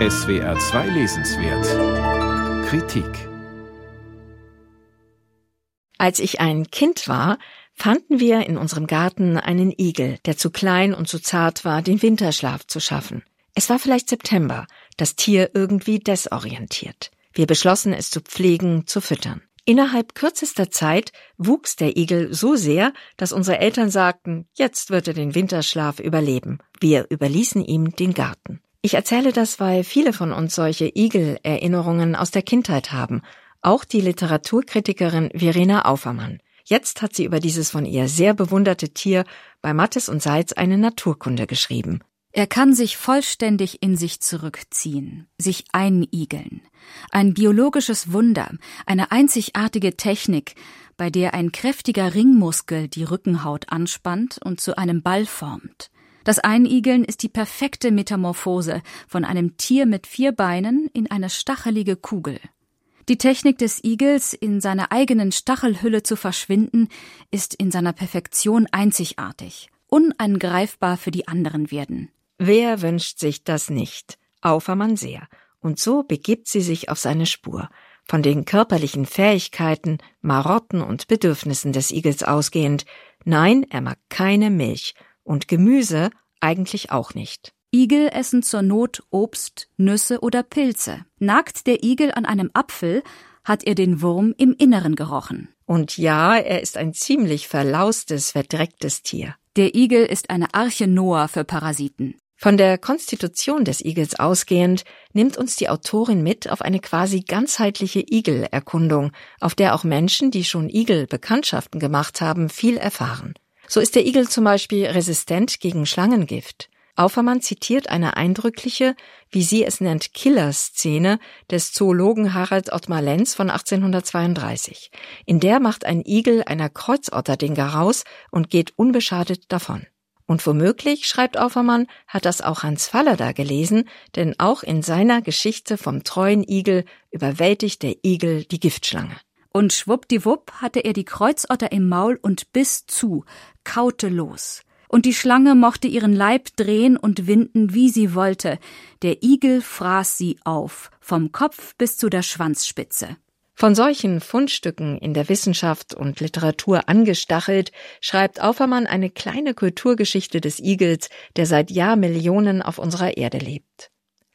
SWR 2 Lesenswert Kritik Als ich ein Kind war, fanden wir in unserem Garten einen Igel, der zu klein und zu zart war, den Winterschlaf zu schaffen. Es war vielleicht September, das Tier irgendwie desorientiert. Wir beschlossen, es zu pflegen, zu füttern. Innerhalb kürzester Zeit wuchs der Igel so sehr, dass unsere Eltern sagten, jetzt wird er den Winterschlaf überleben. Wir überließen ihm den Garten. Ich erzähle das, weil viele von uns solche Igel-Erinnerungen aus der Kindheit haben. Auch die Literaturkritikerin Verena Aufermann. Jetzt hat sie über dieses von ihr sehr bewunderte Tier bei Mattes und Seitz eine Naturkunde geschrieben. Er kann sich vollständig in sich zurückziehen, sich einigeln. Ein biologisches Wunder, eine einzigartige Technik, bei der ein kräftiger Ringmuskel die Rückenhaut anspannt und zu einem Ball formt. Das Einigeln ist die perfekte Metamorphose von einem Tier mit vier Beinen in eine stachelige Kugel. Die Technik des Igels, in seiner eigenen Stachelhülle zu verschwinden, ist in seiner Perfektion einzigartig, unangreifbar für die anderen werden. Wer wünscht sich das nicht? Aufermann sehr. Und so begibt sie sich auf seine Spur. Von den körperlichen Fähigkeiten, Marotten und Bedürfnissen des Igels ausgehend. Nein, er mag keine Milch. Und Gemüse eigentlich auch nicht. Igel essen zur Not Obst, Nüsse oder Pilze. Nagt der Igel an einem Apfel, hat er den Wurm im Inneren gerochen. Und ja, er ist ein ziemlich verlaustes, verdrecktes Tier. Der Igel ist eine Arche Noah für Parasiten. Von der Konstitution des Igels ausgehend nimmt uns die Autorin mit auf eine quasi ganzheitliche Igelerkundung, auf der auch Menschen, die schon Igel-Bekanntschaften gemacht haben, viel erfahren. So ist der Igel zum Beispiel resistent gegen Schlangengift. Aufermann zitiert eine eindrückliche, wie sie es nennt, Killerszene des Zoologen Harald Ottmar Lenz von 1832. In der macht ein Igel einer Kreuzotterdinge raus und geht unbeschadet davon. Und womöglich, schreibt Aufermann, hat das auch Hans Fallada gelesen, denn auch in seiner Geschichte vom treuen Igel überwältigt der Igel die Giftschlange. Und schwuppdiwupp hatte er die Kreuzotter im Maul und biss zu, kaute los. Und die Schlange mochte ihren Leib drehen und winden, wie sie wollte. Der Igel fraß sie auf, vom Kopf bis zu der Schwanzspitze. Von solchen Fundstücken in der Wissenschaft und Literatur angestachelt, schreibt Aufermann eine kleine Kulturgeschichte des Igels, der seit Jahrmillionen auf unserer Erde lebt.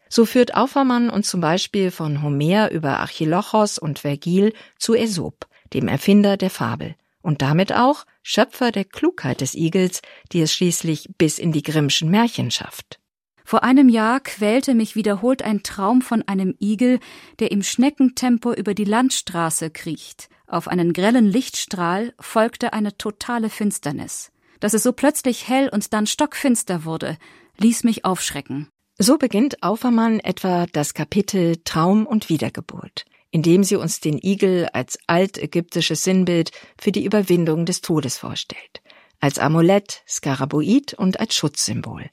So führt Aufermann uns zum Beispiel von Homer über Archilochos und Vergil zu Aesop, dem Erfinder der Fabel, und damit auch Schöpfer der Klugheit des Igels, die es schließlich bis in die Grimmschen Märchen schafft. Vor einem Jahr quälte mich wiederholt ein Traum von einem Igel, der im Schneckentempo über die Landstraße kriecht. Auf einen grellen Lichtstrahl folgte eine totale Finsternis. Dass es so plötzlich hell und dann stockfinster wurde, ließ mich aufschrecken. So beginnt Aufermann etwa das Kapitel Traum und Wiedergeburt, in dem sie uns den Igel als altägyptisches Sinnbild für die Überwindung des Todes vorstellt, als Amulett, Skaraboid und als Schutzsymbol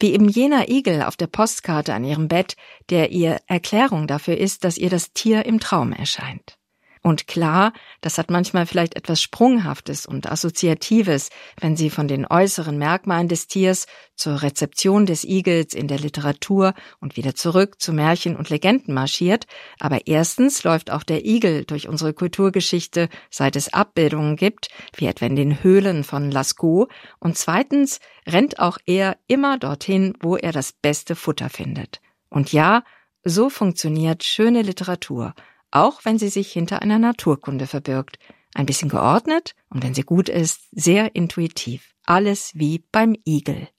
wie eben jener Igel auf der Postkarte an ihrem Bett, der ihr Erklärung dafür ist, dass ihr das Tier im Traum erscheint. Und klar, das hat manchmal vielleicht etwas Sprunghaftes und Assoziatives, wenn sie von den äußeren Merkmalen des Tiers zur Rezeption des Igels in der Literatur und wieder zurück zu Märchen und Legenden marschiert, aber erstens läuft auch der Igel durch unsere Kulturgeschichte, seit es Abbildungen gibt, wie etwa in den Höhlen von Lascaux, und zweitens rennt auch er immer dorthin, wo er das beste Futter findet. Und ja, so funktioniert schöne Literatur, auch wenn sie sich hinter einer Naturkunde verbirgt. Ein bisschen geordnet und wenn sie gut ist, sehr intuitiv. Alles wie beim Igel.